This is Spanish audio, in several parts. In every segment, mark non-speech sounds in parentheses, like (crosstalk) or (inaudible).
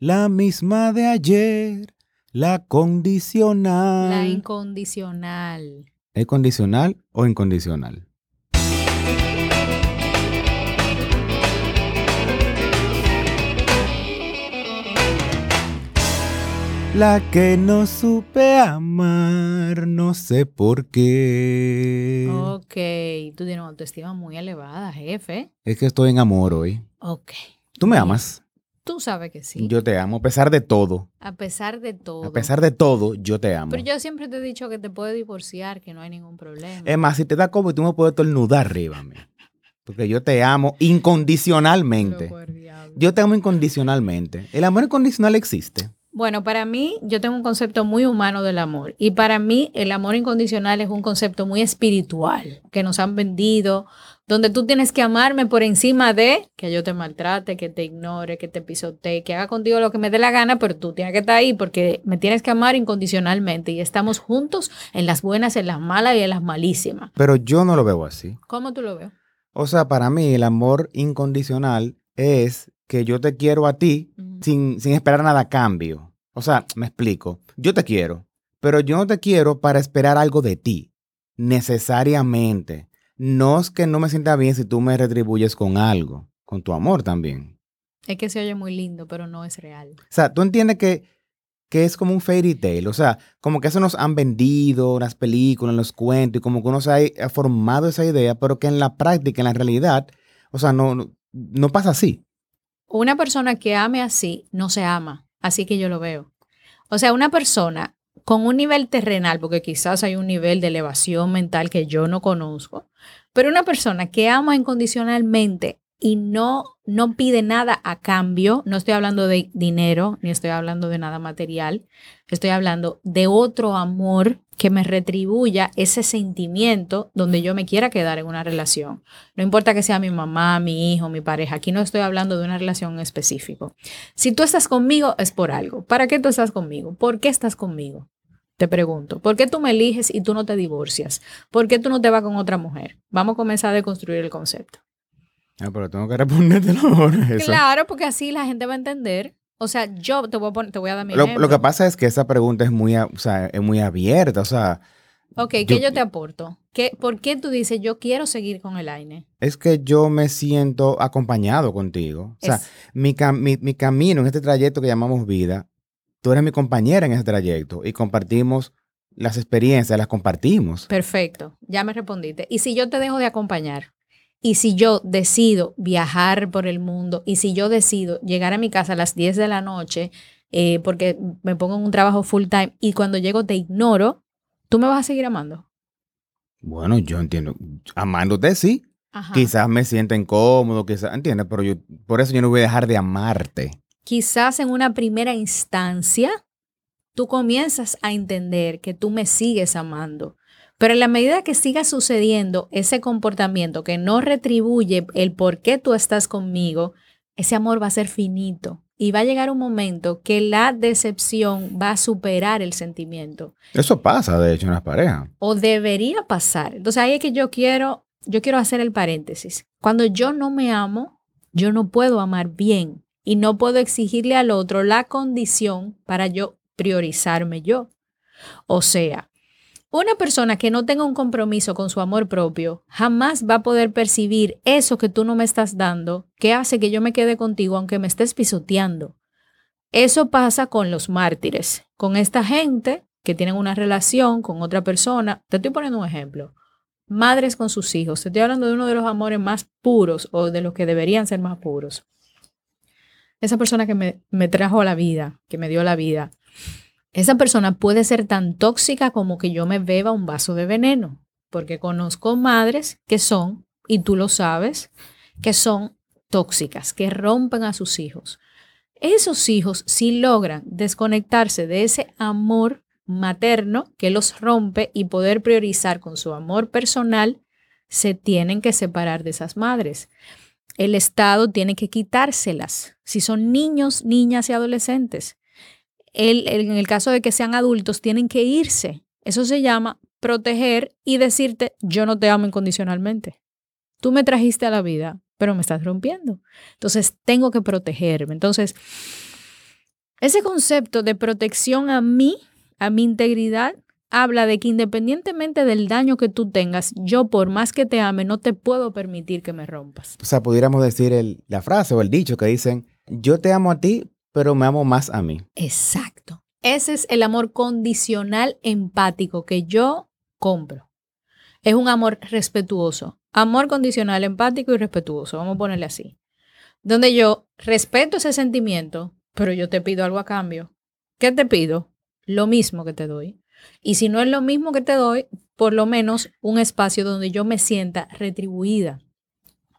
la misma de ayer, la condicional. La incondicional. ¿Es condicional o incondicional? La que no supe amar, no sé por qué. Ok, tú tienes una autoestima muy elevada, jefe. Es que estoy en amor hoy. Ok. ¿Tú me amas? Tú sabes que sí. Yo te amo, a pesar de todo. a pesar de todo. A pesar de todo, yo te amo. Pero yo siempre te he dicho que te puedes divorciar, que no hay ningún problema. Es más, si te da COVID, tú me puedes tornudar arriba. Porque yo te amo incondicionalmente. Yo te amo incondicionalmente. ¿El amor incondicional existe? Bueno, para mí, yo tengo un concepto muy humano del amor. Y para mí, el amor incondicional es un concepto muy espiritual que nos han vendido, donde tú tienes que amarme por encima de que yo te maltrate, que te ignore, que te pisotee, que haga contigo lo que me dé la gana, pero tú tienes que estar ahí porque me tienes que amar incondicionalmente. Y estamos juntos en las buenas, en las malas y en las malísimas. Pero yo no lo veo así. ¿Cómo tú lo ves? O sea, para mí el amor incondicional es que yo te quiero a ti sin, sin esperar nada a cambio. O sea, me explico. Yo te quiero, pero yo no te quiero para esperar algo de ti, necesariamente. No es que no me sienta bien si tú me retribuyes con algo, con tu amor también. Es que se oye muy lindo, pero no es real. O sea, tú entiendes que, que es como un fairy tale, o sea, como que eso nos han vendido en las películas, en los cuentos, y como que uno se ha, ha formado esa idea, pero que en la práctica, en la realidad, o sea, no, no, no pasa así. Una persona que ame así no se ama, así que yo lo veo. O sea, una persona con un nivel terrenal, porque quizás hay un nivel de elevación mental que yo no conozco, pero una persona que ama incondicionalmente y no, no pide nada a cambio, no estoy hablando de dinero, ni estoy hablando de nada material, estoy hablando de otro amor que me retribuya ese sentimiento donde yo me quiera quedar en una relación. No importa que sea mi mamá, mi hijo, mi pareja, aquí no estoy hablando de una relación en específico. Si tú estás conmigo es por algo. ¿Para qué tú estás conmigo? ¿Por qué estás conmigo? Te pregunto, ¿por qué tú me eliges y tú no te divorcias? ¿Por qué tú no te vas con otra mujer? Vamos a comenzar a deconstruir el concepto. Ah, pero tengo que respondértelo (laughs) ahora. Eso. Claro, porque así la gente va a entender. O sea, yo te voy a, poner- te voy a dar mi Lo, ejemplo. lo que pasa es que esa pregunta es muy, o sea, es muy abierta, o sea, Ok, ¿qué yo- yo, te aporto? ¿Qué, ¿Por qué tú dices yo quiero seguir con el AINE? es que yo me siento acompañado contigo. O sea, Es- mi, cam- mi, mi camino en este trayecto que llamamos vida, tú eres mi compañera en ese trayecto y compartimos las experiencias, las compartimos. Perfecto, ya me respondiste. ¿Y si yo te dejo de acompañar? ¿Y si yo decido viajar por el mundo? ¿Y si yo decido llegar a mi casa a las 10 de la noche eh, porque me pongo en un trabajo full time y cuando llego te ignoro? ¿Tú me vas a seguir amando? Bueno, yo entiendo. Amándote, sí. Ajá. Quizás me sienta incómodo, quizás, ¿entiendes? Pero yo, por eso yo no voy a dejar de amarte. Quizás en una primera instancia tú comienzas a entender que tú me sigues amando. Pero en la medida que siga sucediendo ese comportamiento que no retribuye el por qué tú estás conmigo, ese amor va a ser finito. Y va a llegar un momento que la decepción va a superar el sentimiento. Eso pasa, de hecho, en las parejas. O debería pasar. Entonces ahí es que yo quiero, yo quiero hacer el paréntesis. Cuando yo no me amo, yo no puedo amar bien. Y no puedo exigirle al otro la condición para yo priorizarme yo. O sea, una persona que no tenga un compromiso con su amor propio jamás va a poder percibir eso que tú no me estás dando, que hace que yo me quede contigo aunque me estés pisoteando. Eso pasa con los mártires, con esta gente que tienen una relación con otra persona. Te estoy poniendo un ejemplo. Madres con sus hijos. Te estoy hablando de uno de los amores más puros o de los que deberían ser más puros. Esa persona que me, me trajo a la vida, que me dio la vida, esa persona puede ser tan tóxica como que yo me beba un vaso de veneno, porque conozco madres que son, y tú lo sabes, que son tóxicas, que rompen a sus hijos. Esos hijos, si logran desconectarse de ese amor materno que los rompe y poder priorizar con su amor personal, se tienen que separar de esas madres. El Estado tiene que quitárselas si son niños, niñas y adolescentes el- en el caso de que sean adultos, tienen que irse. Eso se llama proteger y decirte, yo no te amo incondicionalmente. Tú me trajiste a la vida, pero me estás rompiendo. Entonces, tengo que protegerme. Entonces, Ese concepto de protección a mí, a mi integridad, habla de que independientemente del daño que tú tengas, yo por más que te ame, no te puedo permitir que me rompas. O sea, pudiéramos decir el, la frase o el dicho que dicen, yo te amo a ti, pero me amo más a mí. Exacto. Ese es el amor condicional empático que yo compro. Es un amor respetuoso. Amor condicional empático y respetuoso. Vamos a ponerle así. Donde yo respeto ese sentimiento, pero yo te pido algo a cambio. ¿Qué te pido? Lo mismo que te doy. Y si no es lo mismo que te doy, por lo menos un espacio donde yo me sienta retribuida,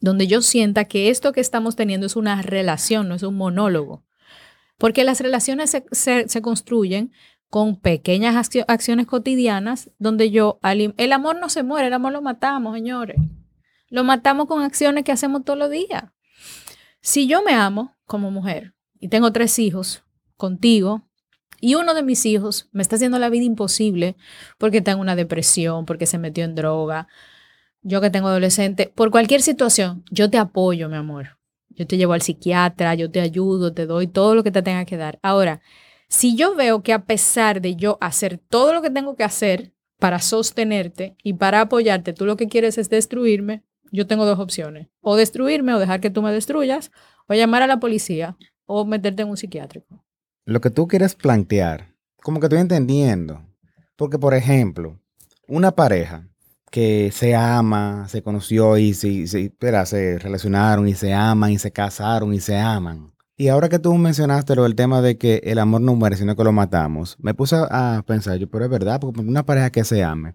donde yo sienta que esto que estamos teniendo es una relación, no es un monólogo. Porque las relaciones se, construyen con pequeñas acciones cotidianas donde yo, el amor no se muere, el amor lo matamos, señores. Lo matamos con acciones que hacemos todos los días. Si yo me amo como mujer y tengo tres hijos contigo, y uno de mis hijos me está haciendo la vida imposible porque está en una depresión, porque se metió en droga. Yo que tengo adolescente, por cualquier situación, yo te apoyo, mi amor. Yo te llevo al psiquiatra, yo te ayudo, te doy todo lo que te tenga que dar. Ahora, si yo veo que a pesar de yo hacer todo lo que tengo que hacer para sostenerte y para apoyarte, tú lo que quieres es destruirme, yo tengo dos opciones. O destruirme o dejar que tú me destruyas, o llamar a la policía o meterte en un psiquiátrico lo que tú quieres plantear, como que estoy entendiendo. Porque, por ejemplo, una pareja que se ama, se conoció y se, espera, se relacionaron y se aman y se casaron y se aman. Y ahora que tú mencionaste lo del tema de que el amor no muere, sino que lo matamos, me puse a pensar, yo, pero es verdad, porque una pareja que se ame,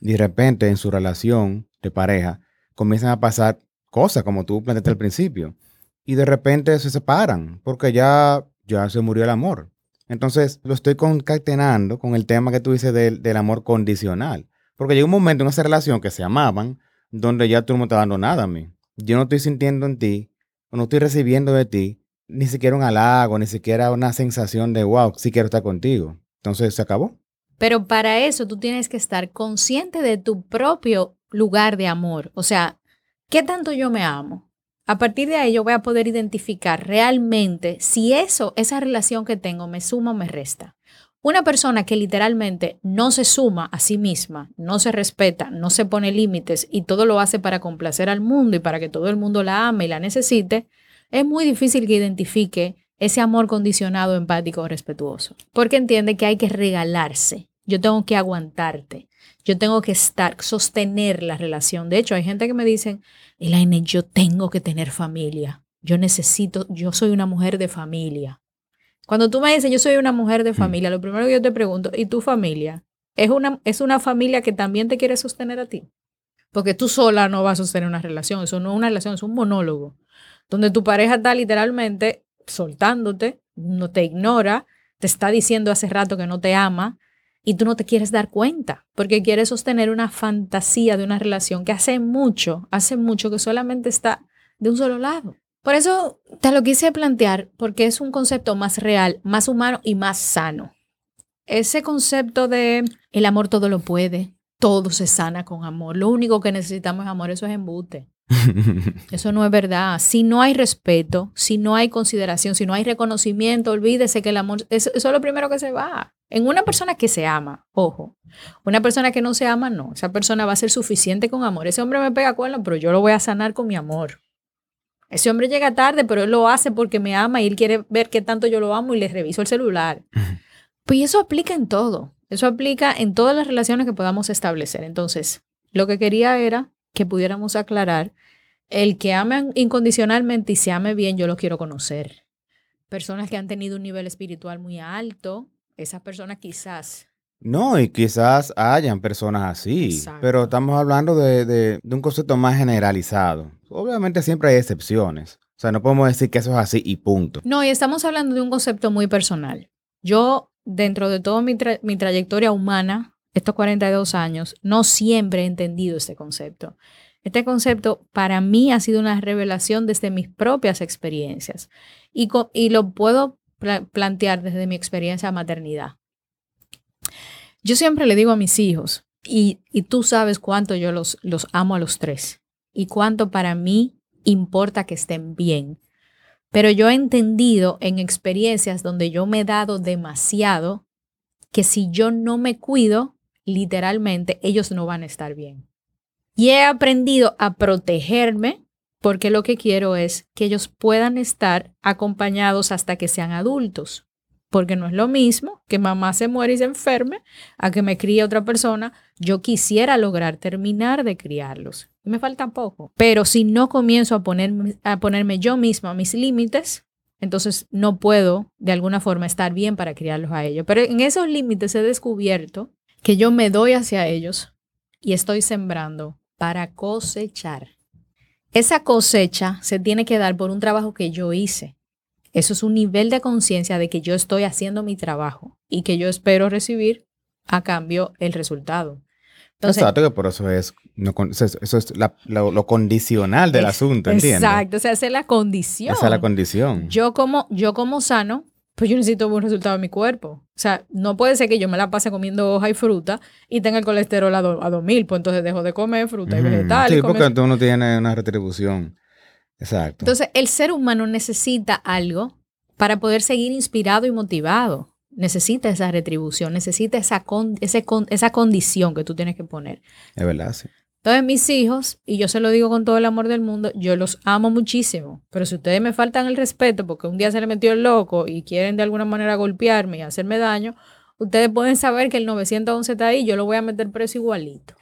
de repente en su relación de pareja comienzan a pasar cosas como tú planteaste al principio, y de repente se separan, porque ya ya se murió el amor. Entonces lo estoy concatenando con el tema que tú dices del, amor condicional. Porque llega un momento en esa relación que se amaban, donde ya tú no me estás dando nada a mí. Yo no estoy sintiendo en ti, o no estoy recibiendo de ti, ni siquiera un halago, ni siquiera una sensación de, wow, sí quiero estar contigo. Entonces se acabó. Pero para eso tú tienes que estar consciente de tu propio lugar de amor. O sea, ¿qué tanto yo me amo? A partir de ahí yo voy a poder identificar realmente si eso, esa relación que tengo me suma o me resta. Una persona que literalmente no se suma a sí misma, no se respeta, no se pone límites y todo lo hace para complacer al mundo y para que todo el mundo la ame y la necesite, es muy difícil que identifique ese amor condicionado, empático o respetuoso. Porque entiende que hay que regalarse. Yo tengo que aguantarte. Yo tengo que estar, sostener la relación. De hecho, hay gente que me dicen, Elaine, yo tengo que tener familia. Yo necesito, yo soy una mujer de familia. Cuando tú me dices, yo soy una mujer de mm. familia, lo primero que yo te pregunto, ¿y tu familia? ¿Es una, ¿Es una familia que también te quiere sostener a ti? Porque tú sola no vas a sostener una relación. Eso no es una relación, es un monólogo. Donde tu pareja está literalmente soltándote, no te ignora, te está diciendo hace rato que no te ama, y tú no te quieres dar cuenta porque quieres sostener una fantasía de una relación que hace mucho, hace mucho que solamente está de un solo lado. Por eso te lo quise plantear porque es un concepto más real, más humano y más sano. Ese concepto de el amor todo lo puede, todo se sana con amor. Lo único que necesitamos es amor, eso es embute. (laughs) Eso no es verdad. Si no hay respeto, si no hay consideración, si no hay reconocimiento, olvídese que el amor, eso es lo primero que se va. En una persona que se ama, ojo, una persona que no se ama, no. Esa persona va a ser suficiente con amor. Ese hombre me pega cuerno, pero yo lo voy a sanar con mi amor. Ese hombre llega tarde, pero él lo hace porque me ama y él quiere ver qué tanto yo lo amo y le reviso el celular. Pues eso aplica en todo. Eso aplica en todas las relaciones que podamos establecer. Entonces, lo que quería era que pudiéramos aclarar, el que ame incondicionalmente y se ame bien, yo lo quiero conocer. Personas que han tenido un nivel espiritual muy alto, esas personas quizás. No, y quizás hayan personas así, pero estamos hablando de, de, un concepto más generalizado. Obviamente siempre hay excepciones. O sea, no podemos decir que eso es así y punto. No, y estamos hablando de un concepto muy personal. Yo, dentro de toda mi, mi trayectoria humana, estos 42 años, no siempre he entendido este concepto. Este concepto para mí ha sido una revelación desde mis propias experiencias y, lo puedo plantear desde mi experiencia de maternidad. Yo siempre le digo a mis hijos, y, y tú sabes cuánto yo los, los amo a los tres y cuánto para mí importa que estén bien. Pero yo he entendido en experiencias donde yo me he dado demasiado que si yo no me cuido, literalmente ellos no van a estar bien. Y he aprendido a protegerme porque lo que quiero es que ellos puedan estar acompañados hasta que sean adultos. Porque no es lo mismo que mamá se muere y se enferme a que me críe otra persona. Yo quisiera lograr terminar de criarlos. Me falta poco. Pero si no comienzo a ponerme, a ponerme yo misma mis límites, entonces no puedo de alguna forma estar bien para criarlos a ellos. Pero en esos límites he descubierto que yo me doy hacia ellos y estoy sembrando para cosechar. Esa cosecha se tiene que dar por un trabajo que yo hice. Eso es un nivel de conciencia de que yo estoy haciendo mi trabajo y que yo espero recibir a cambio el resultado. Exacto, que por eso es, eso es lo, condicional del asunto, ¿entiendes? Exacto, o sea, esa es la condición. Esa es la condición. Yo como, yo como sano, pues yo necesito un resultado en mi cuerpo. O sea, no puede ser que yo me la pase comiendo hoja y fruta y tenga el colesterol a, a 2000, pues entonces dejo de comer fruta y vegetales. Sí, porque tú no tienes una retribución. Exacto. Entonces, el ser humano necesita algo para poder seguir inspirado y motivado. Necesita esa retribución, necesita esa, esa condición que tú tienes que poner. Es verdad, sí. Entonces, mis hijos, y yo se lo digo con todo el amor del mundo, yo los amo muchísimo. Pero si ustedes me faltan el respeto porque un día se le metió el loco y quieren de alguna manera golpearme y hacerme daño, ustedes pueden saber que el 911 está ahí, yo lo voy a meter preso igualito.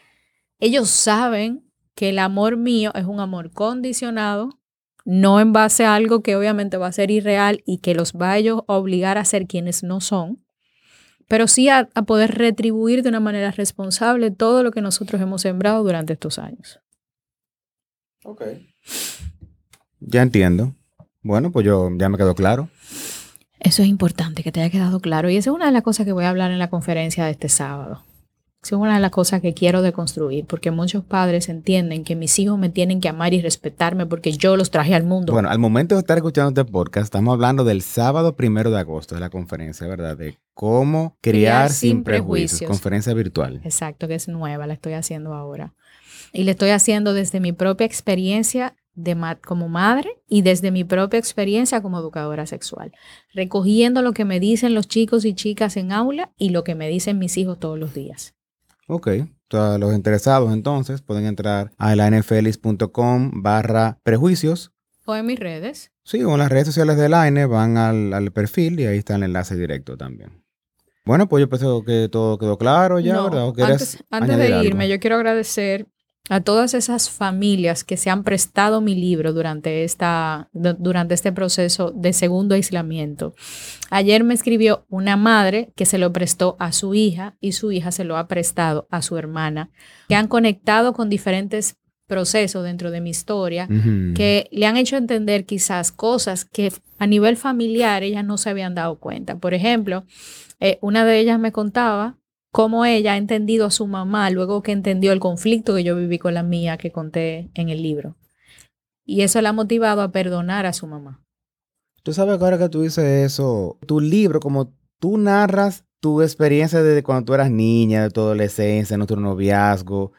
Ellos saben que el amor mío es un amor condicionado, no en base a algo que obviamente va a ser irreal y que los va a ellos obligar a ser quienes no son, pero sí a, poder retribuir de una manera responsable todo lo que nosotros hemos sembrado durante estos años. Ok. Ya entiendo. Bueno, pues yo ya me quedó claro. Eso es importante, que te haya quedado claro. Y esa es una de las cosas que voy a hablar en la conferencia de este sábado es una de las cosas que quiero deconstruir, porque muchos padres entienden que mis hijos me tienen que amar y respetarme porque yo los traje al mundo. Bueno, al momento de estar escuchando este podcast, estamos hablando del sábado primero de agosto de la conferencia, ¿verdad? De cómo criar, sin, prejuicios, conferencia virtual. Exacto, que es nueva, la estoy haciendo ahora. Y la estoy haciendo desde mi propia experiencia de como madre y desde mi propia experiencia como educadora sexual, recogiendo lo que me dicen los chicos y chicas en aula y lo que me dicen mis hijos todos los días. Ok, todos los interesados entonces pueden entrar a lanfelis.com barra prejuicios. O en mis redes. Sí, o en las redes sociales de la van al, perfil y ahí está el enlace directo también. Bueno, pues yo pienso que todo quedó claro ya, ¿verdad? antes, antes de irme, yo quiero agradecer a todas esas familias que se han prestado mi libro durante, esta, durante este proceso de segundo aislamiento. Ayer me escribió una madre que se lo prestó a su hija y su hija se lo ha prestado a su hermana, que han conectado con diferentes procesos dentro de mi historia, que le han hecho entender quizás cosas que a nivel familiar ellas no se habían dado cuenta. Por ejemplo, eh, una de ellas me contaba cómo ella ha entendido a su mamá luego que entendió el conflicto que yo viví con la mía que conté en el libro. Y eso la ha motivado a perdonar a su mamá. Tú sabes que ahora que tú dices eso, tu libro, como tú narras tu experiencia desde cuando tú eras niña, de tu adolescencia, nuestro noviazgo,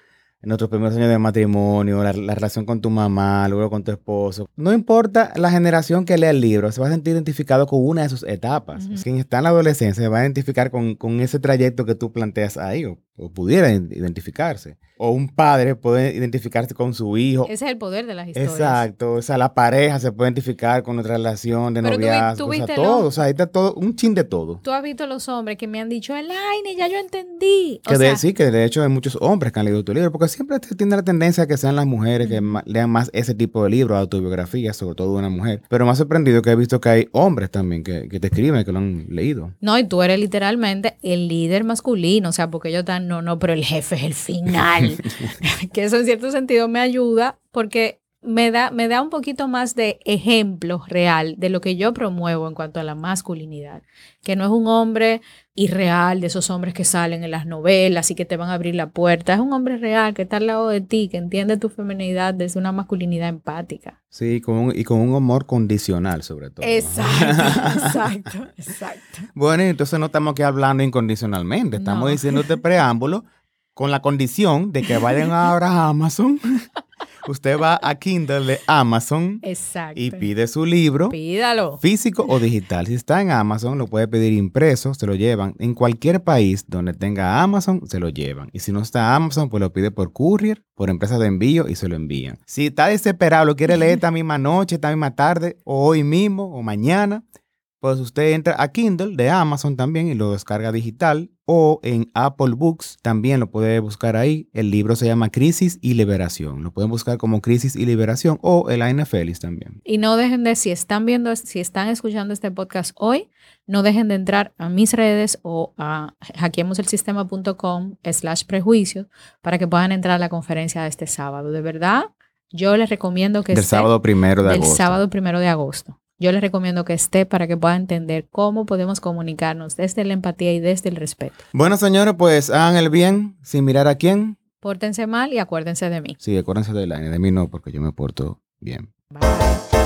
en nuestros primeros años de matrimonio, la, relación con tu mamá, luego con tu esposo. No importa la generación que lea el libro, se va a sentir identificado con una de sus etapas. Quien está en la adolescencia se va a identificar con, con ese trayecto que tú planteas ahí, o, pudiera identificarse. O un padre puede identificarse con su hijo. Ese es el poder de las historias. Exacto. O sea, la pareja se puede identificar con nuestra relación de noviazgo. o sea, todo. O sea, ahí está todo, un chin de todo. Tú has visto los hombres que me han dicho, Elaine, ya yo entendí. que de, sí, que de hecho hay muchos hombres que han leído tu libro, porque siempre tiene la tendencia a que sean las mujeres que lean más ese tipo de libros, autobiografías, sobre todo de una mujer. Pero me ha sorprendido que he visto que hay hombres también que, te escriben, que lo han leído. No, y tú eres literalmente el líder masculino, o sea, porque ellos están, no, no, pero el jefe es el final. (laughs) (laughs) que eso en cierto sentido me ayuda porque me da, me da un poquito más de ejemplo real de lo que yo promuevo en cuanto a la masculinidad, que no es un hombre irreal de esos hombres que salen en las novelas y que te van a abrir la puerta, es un hombre real que está al lado de ti, que entiende tu feminidad desde una masculinidad empática. Sí, con y con un amor condicional sobre todo. Exacto, (laughs) exacto, exacto. Bueno, entonces no estamos aquí hablando incondicionalmente, estamos diciendo este preámbulo con la condición de que vayan ahora a Amazon (laughs) Usted va a Kindle de Amazon Exacto. y pide su libro. Pídalo. Físico o digital. Si está en Amazon, lo puede pedir impreso, se lo llevan. En cualquier país donde tenga Amazon, se lo llevan. Y si no está Amazon, pues lo pide por courier, por empresa de envío y se lo envían. Si está desesperado, lo quiere leer esta misma noche, esta misma tarde, o hoy mismo, o mañana, pues usted entra a Kindle de Amazon también y lo descarga digital o en Apple Books también lo puede buscar ahí. El libro se llama Crisis y Liberación. Lo pueden buscar como Crisis y Liberación o el Aina Félix también. Y no dejen de, si están viendo, si están escuchando este podcast hoy, no dejen de entrar a mis redes o a hackeemoselsistema.com slash prejuicios para que puedan entrar a la conferencia de este sábado. De verdad, yo les recomiendo que Del sábado primero de del agosto. sábado primero de agosto. Yo les recomiendo que esté para que puedan entender cómo podemos comunicarnos desde la empatía y desde el respeto. Bueno, señores, pues hagan el bien sin mirar a quién. Pórtense mal y acuérdense de mí. Sí, acuérdense de la de mí no, porque yo me porto bien. Bye.